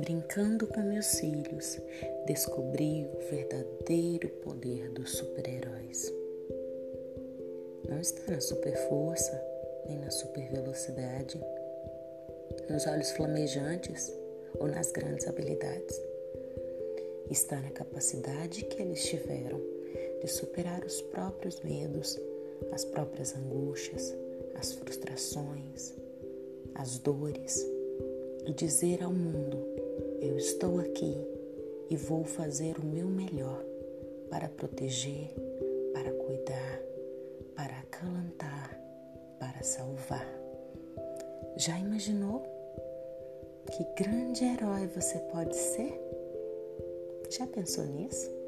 Brincando com meus filhos, descobri o verdadeiro poder dos super-heróis. Não está na super força, nem na super velocidade, nos olhos flamejantes ou nas grandes habilidades. Está na capacidade que eles tiveram de superar os próprios medos, as próprias angústias, as frustrações, as dores e dizer ao mundo: Eu estou aqui e vou fazer o meu melhor para proteger, para cuidar, para acalantar, para salvar. Já imaginou que grande herói você pode ser? Já pensou nisso?